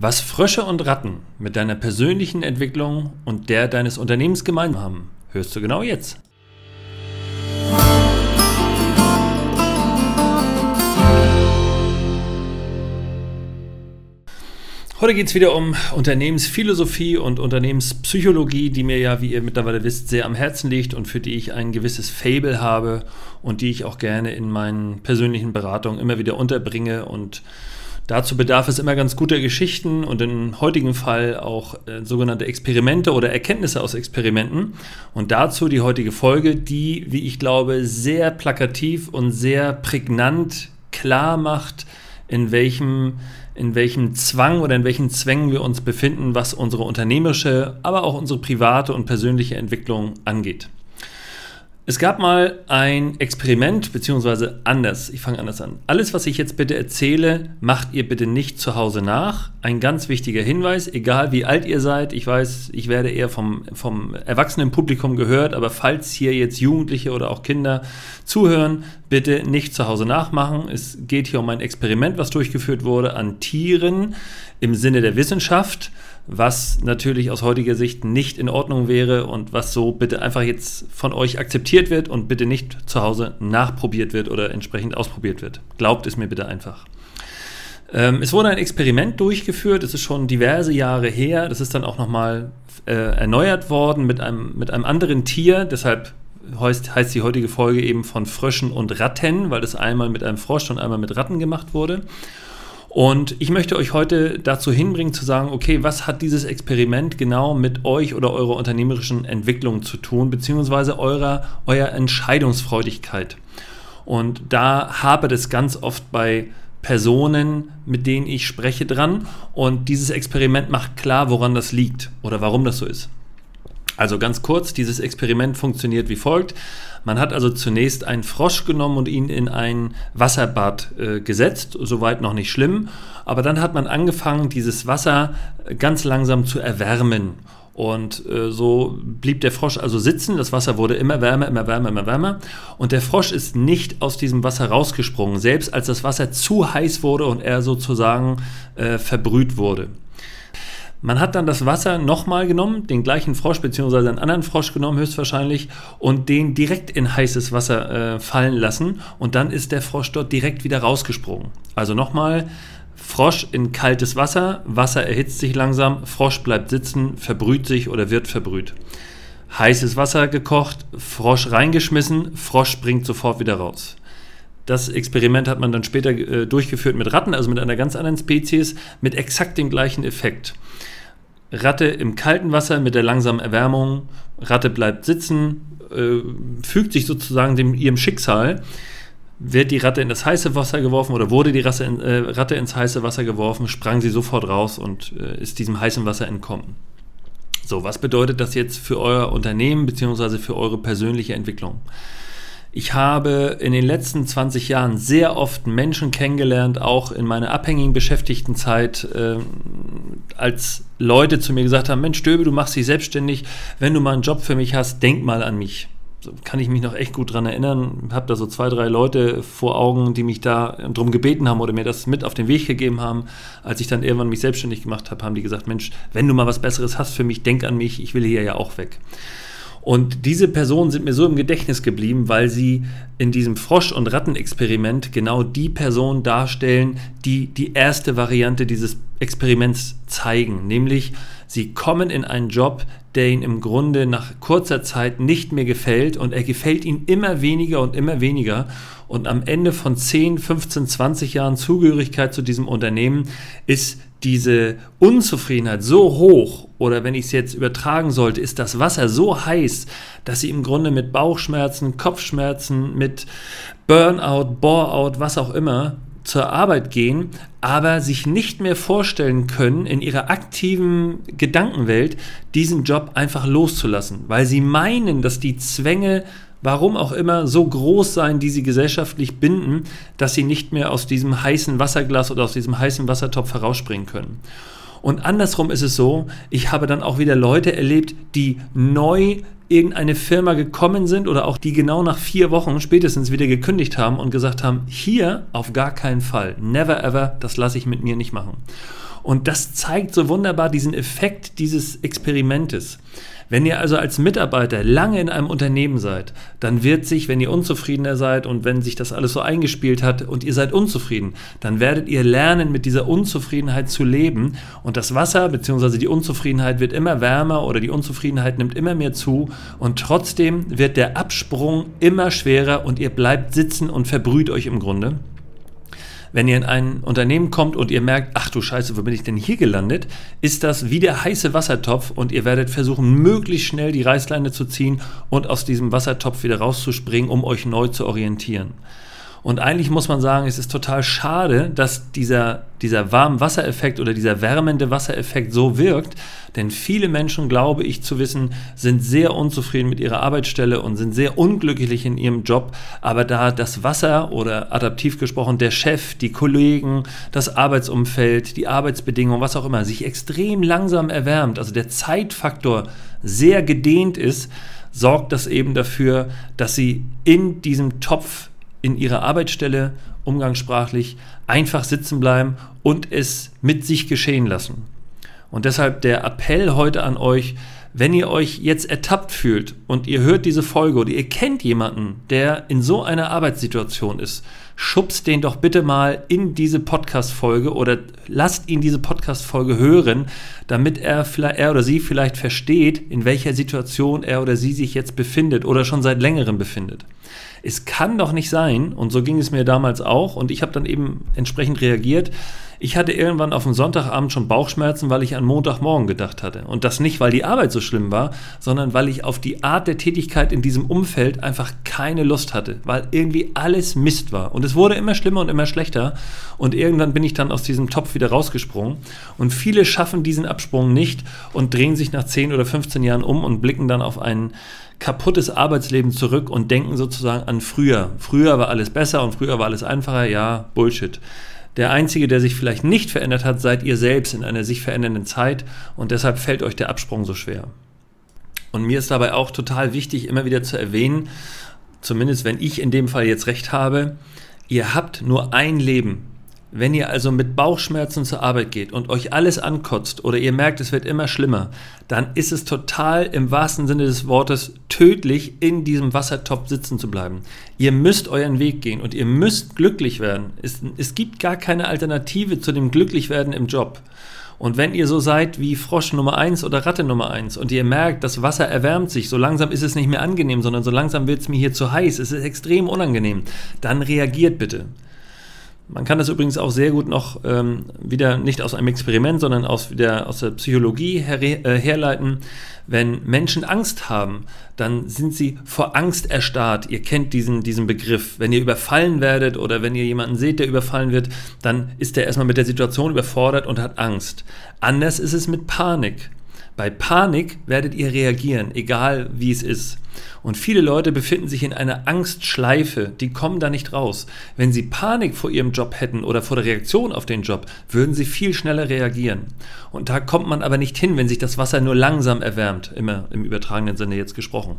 Was Frösche und Ratten mit deiner persönlichen Entwicklung und der deines Unternehmens gemeinsam haben, hörst du genau jetzt. Heute geht es wieder um Unternehmensphilosophie und Unternehmenspsychologie, die mir ja, wie ihr mittlerweile wisst, sehr am Herzen liegt und für die ich ein gewisses Fable habe und die ich auch gerne in meinen persönlichen Beratungen immer wieder unterbringe und Dazu bedarf es immer ganz guter Geschichten und im heutigen Fall auch äh, sogenannte Experimente oder Erkenntnisse aus Experimenten. Und dazu die heutige Folge, die, wie ich glaube, sehr plakativ und sehr prägnant klar macht, in welchem, in welchem Zwang oder in welchen Zwängen wir uns befinden, was unsere unternehmerische, aber auch unsere private und persönliche Entwicklung angeht. Es gab mal ein Experiment, beziehungsweise anders. Ich fange anders an. Alles, was ich jetzt bitte erzähle, macht ihr bitte nicht zu Hause nach. Ein ganz wichtiger Hinweis, egal wie alt ihr seid. Ich weiß, ich werde eher vom, vom erwachsenen Publikum gehört, aber falls hier jetzt Jugendliche oder auch Kinder zuhören, bitte nicht zu Hause nachmachen. Es geht hier um ein Experiment, was durchgeführt wurde an Tieren im Sinne der Wissenschaft was natürlich aus heutiger Sicht nicht in Ordnung wäre und was so bitte einfach jetzt von euch akzeptiert wird und bitte nicht zu Hause nachprobiert wird oder entsprechend ausprobiert wird. Glaubt es mir bitte einfach. Ähm, es wurde ein Experiment durchgeführt, es ist schon diverse Jahre her, das ist dann auch nochmal äh, erneuert worden mit einem, mit einem anderen Tier, deshalb heißt, heißt die heutige Folge eben von Fröschen und Ratten, weil das einmal mit einem Frosch und einmal mit Ratten gemacht wurde. Und ich möchte euch heute dazu hinbringen zu sagen, okay, was hat dieses Experiment genau mit euch oder eurer unternehmerischen Entwicklung zu tun, beziehungsweise eurer, eurer Entscheidungsfreudigkeit. Und da habe das ganz oft bei Personen, mit denen ich spreche, dran. Und dieses Experiment macht klar, woran das liegt oder warum das so ist. Also ganz kurz, dieses Experiment funktioniert wie folgt. Man hat also zunächst einen Frosch genommen und ihn in ein Wasserbad äh, gesetzt, soweit noch nicht schlimm, aber dann hat man angefangen, dieses Wasser ganz langsam zu erwärmen. Und äh, so blieb der Frosch also sitzen, das Wasser wurde immer wärmer, immer wärmer, immer wärmer. Und der Frosch ist nicht aus diesem Wasser rausgesprungen, selbst als das Wasser zu heiß wurde und er sozusagen äh, verbrüht wurde. Man hat dann das Wasser nochmal genommen, den gleichen Frosch beziehungsweise einen anderen Frosch genommen höchstwahrscheinlich und den direkt in heißes Wasser äh, fallen lassen und dann ist der Frosch dort direkt wieder rausgesprungen. Also nochmal, Frosch in kaltes Wasser, Wasser erhitzt sich langsam, Frosch bleibt sitzen, verbrüht sich oder wird verbrüht. Heißes Wasser gekocht, Frosch reingeschmissen, Frosch springt sofort wieder raus. Das Experiment hat man dann später äh, durchgeführt mit Ratten, also mit einer ganz anderen Spezies, mit exakt dem gleichen Effekt. Ratte im kalten Wasser mit der langsamen Erwärmung. Ratte bleibt sitzen, äh, fügt sich sozusagen dem, ihrem Schicksal. Wird die Ratte in das heiße Wasser geworfen oder wurde die Rasse in, äh, Ratte ins heiße Wasser geworfen, sprang sie sofort raus und äh, ist diesem heißen Wasser entkommen. So, was bedeutet das jetzt für euer Unternehmen bzw. für eure persönliche Entwicklung? Ich habe in den letzten 20 Jahren sehr oft Menschen kennengelernt, auch in meiner abhängigen Beschäftigtenzeit, äh, als Leute zu mir gesagt haben, Mensch Stöbe, du machst dich selbstständig, wenn du mal einen Job für mich hast, denk mal an mich. Kann ich mich noch echt gut dran erinnern. Habe da so zwei, drei Leute vor Augen, die mich da drum gebeten haben oder mir das mit auf den Weg gegeben haben. Als ich dann irgendwann mich selbstständig gemacht habe, haben die gesagt, Mensch, wenn du mal was Besseres hast für mich, denk an mich, ich will hier ja auch weg. Und diese Personen sind mir so im Gedächtnis geblieben, weil sie in diesem Frosch- und Rattenexperiment genau die Personen darstellen, die die erste Variante dieses Experiments zeigen. Nämlich, sie kommen in einen Job, der ihnen im Grunde nach kurzer Zeit nicht mehr gefällt und er gefällt ihnen immer weniger und immer weniger. Und am Ende von 10, 15, 20 Jahren Zugehörigkeit zu diesem Unternehmen ist diese Unzufriedenheit so hoch oder wenn ich es jetzt übertragen sollte, ist das Wasser so heiß, dass sie im Grunde mit Bauchschmerzen, Kopfschmerzen, mit Burnout, Boreout, was auch immer zur Arbeit gehen, aber sich nicht mehr vorstellen können, in ihrer aktiven Gedankenwelt diesen Job einfach loszulassen, weil sie meinen, dass die Zwänge warum auch immer, so groß sein, die sie gesellschaftlich binden, dass sie nicht mehr aus diesem heißen Wasserglas oder aus diesem heißen Wassertopf herausspringen können. Und andersrum ist es so, ich habe dann auch wieder Leute erlebt, die neu irgendeine Firma gekommen sind oder auch die genau nach vier Wochen spätestens wieder gekündigt haben und gesagt haben, hier auf gar keinen Fall, never ever, das lasse ich mit mir nicht machen. Und das zeigt so wunderbar diesen Effekt dieses Experimentes. Wenn ihr also als Mitarbeiter lange in einem Unternehmen seid, dann wird sich, wenn ihr unzufriedener seid und wenn sich das alles so eingespielt hat und ihr seid unzufrieden, dann werdet ihr lernen, mit dieser Unzufriedenheit zu leben und das Wasser bzw. die Unzufriedenheit wird immer wärmer oder die Unzufriedenheit nimmt immer mehr zu und trotzdem wird der Absprung immer schwerer und ihr bleibt sitzen und verbrüht euch im Grunde wenn ihr in ein Unternehmen kommt und ihr merkt, ach du Scheiße, wo bin ich denn hier gelandet, ist das wie der heiße Wassertopf und ihr werdet versuchen, möglichst schnell die Reißleine zu ziehen und aus diesem Wassertopf wieder rauszuspringen, um euch neu zu orientieren. Und eigentlich muss man sagen, es ist total schade, dass dieser, dieser warme Wassereffekt oder dieser wärmende Wassereffekt so wirkt, denn viele Menschen, glaube ich zu wissen, sind sehr unzufrieden mit ihrer Arbeitsstelle und sind sehr unglücklich in ihrem Job. Aber da das Wasser oder adaptiv gesprochen der Chef, die Kollegen, das Arbeitsumfeld, die Arbeitsbedingungen, was auch immer, sich extrem langsam erwärmt, also der Zeitfaktor sehr gedehnt ist, sorgt das eben dafür, dass sie in diesem Topf in ihrer Arbeitsstelle umgangssprachlich einfach sitzen bleiben und es mit sich geschehen lassen. Und deshalb der Appell heute an euch, wenn ihr euch jetzt ertappt fühlt und ihr hört diese Folge oder ihr kennt jemanden, der in so einer Arbeitssituation ist, schubst den doch bitte mal in diese Podcast-Folge oder lasst ihn diese Podcast-Folge hören, damit er, er oder sie vielleicht versteht, in welcher Situation er oder sie sich jetzt befindet oder schon seit längerem befindet es kann doch nicht sein, und so ging es mir damals auch, und ich habe dann eben entsprechend reagiert, ich hatte irgendwann auf dem Sonntagabend schon Bauchschmerzen, weil ich an Montagmorgen gedacht hatte. Und das nicht, weil die Arbeit so schlimm war, sondern weil ich auf die Art der Tätigkeit in diesem Umfeld einfach keine Lust hatte, weil irgendwie alles Mist war. Und es wurde immer schlimmer und immer schlechter. Und irgendwann bin ich dann aus diesem Topf wieder rausgesprungen. Und viele schaffen diesen Absprung nicht und drehen sich nach 10 oder 15 Jahren um und blicken dann auf einen kaputtes Arbeitsleben zurück und denken sozusagen an früher. Früher war alles besser und früher war alles einfacher. Ja, Bullshit. Der Einzige, der sich vielleicht nicht verändert hat, seid ihr selbst in einer sich verändernden Zeit und deshalb fällt euch der Absprung so schwer. Und mir ist dabei auch total wichtig, immer wieder zu erwähnen, zumindest wenn ich in dem Fall jetzt recht habe, ihr habt nur ein Leben. Wenn ihr also mit Bauchschmerzen zur Arbeit geht und euch alles ankotzt oder ihr merkt, es wird immer schlimmer, dann ist es total im wahrsten Sinne des Wortes tödlich, in diesem Wassertopf sitzen zu bleiben. Ihr müsst euren Weg gehen und ihr müsst glücklich werden. Es, es gibt gar keine Alternative zu dem Glücklichwerden im Job. Und wenn ihr so seid wie Frosch Nummer 1 oder Ratte Nummer 1 und ihr merkt, das Wasser erwärmt sich, so langsam ist es nicht mehr angenehm, sondern so langsam wird es mir hier zu heiß, es ist extrem unangenehm, dann reagiert bitte. Man kann das übrigens auch sehr gut noch ähm, wieder nicht aus einem Experiment, sondern aus, wieder aus der Psychologie her, äh, herleiten. Wenn Menschen Angst haben, dann sind sie vor Angst erstarrt. Ihr kennt diesen, diesen Begriff. Wenn ihr überfallen werdet oder wenn ihr jemanden seht, der überfallen wird, dann ist er erstmal mit der Situation überfordert und hat Angst. Anders ist es mit Panik. Bei Panik werdet ihr reagieren, egal wie es ist. Und viele Leute befinden sich in einer Angstschleife, die kommen da nicht raus. Wenn sie Panik vor ihrem Job hätten oder vor der Reaktion auf den Job, würden sie viel schneller reagieren. Und da kommt man aber nicht hin, wenn sich das Wasser nur langsam erwärmt, immer im übertragenen Sinne jetzt gesprochen.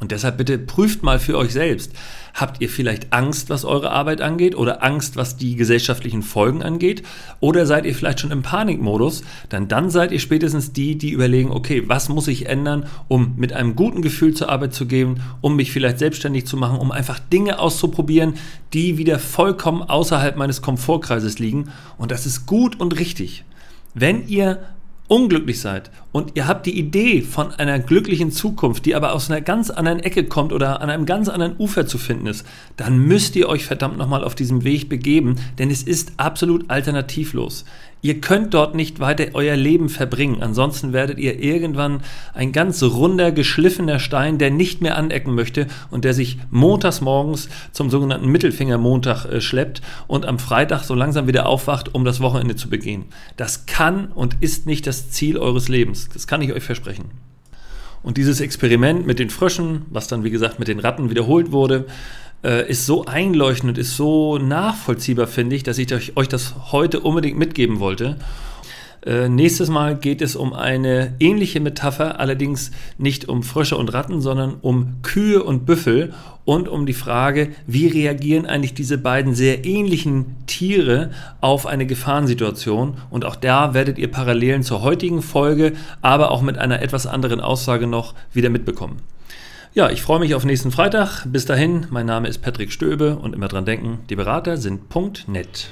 Und deshalb bitte prüft mal für euch selbst. Habt ihr vielleicht Angst, was eure Arbeit angeht oder Angst, was die gesellschaftlichen Folgen angeht? Oder seid ihr vielleicht schon im Panikmodus? Dann dann seid ihr spätestens die, die überlegen, okay, was muss ich ändern, um mit einem guten Gefühl zur Arbeit zu gehen, um mich vielleicht selbstständig zu machen, um einfach Dinge auszuprobieren, die wieder vollkommen außerhalb meines Komfortkreises liegen. Und das ist gut und richtig. Wenn ihr unglücklich seid und ihr habt die Idee von einer glücklichen Zukunft, die aber aus einer ganz anderen Ecke kommt oder an einem ganz anderen Ufer zu finden ist, dann müsst ihr euch verdammt nochmal auf diesem Weg begeben, denn es ist absolut alternativlos. Ihr könnt dort nicht weiter euer Leben verbringen, ansonsten werdet ihr irgendwann ein ganz runder, geschliffener Stein, der nicht mehr anecken möchte und der sich montags morgens zum sogenannten Mittelfingermontag äh, schleppt und am Freitag so langsam wieder aufwacht, um das Wochenende zu begehen. Das kann und ist nicht das Ziel eures Lebens. Das kann ich euch versprechen. Und dieses Experiment mit den Fröschen, was dann wie gesagt mit den Ratten wiederholt wurde, äh, ist so einleuchtend, ist so nachvollziehbar, finde ich, dass ich euch das heute unbedingt mitgeben wollte. Äh, nächstes Mal geht es um eine ähnliche Metapher, allerdings nicht um Frösche und Ratten, sondern um Kühe und Büffel und um die Frage, wie reagieren eigentlich diese beiden sehr ähnlichen Tiere auf eine Gefahrensituation. Und auch da werdet ihr Parallelen zur heutigen Folge, aber auch mit einer etwas anderen Aussage noch wieder mitbekommen. Ja, ich freue mich auf nächsten Freitag. Bis dahin, mein Name ist Patrick Stöbe und immer dran denken, die Berater sind .net.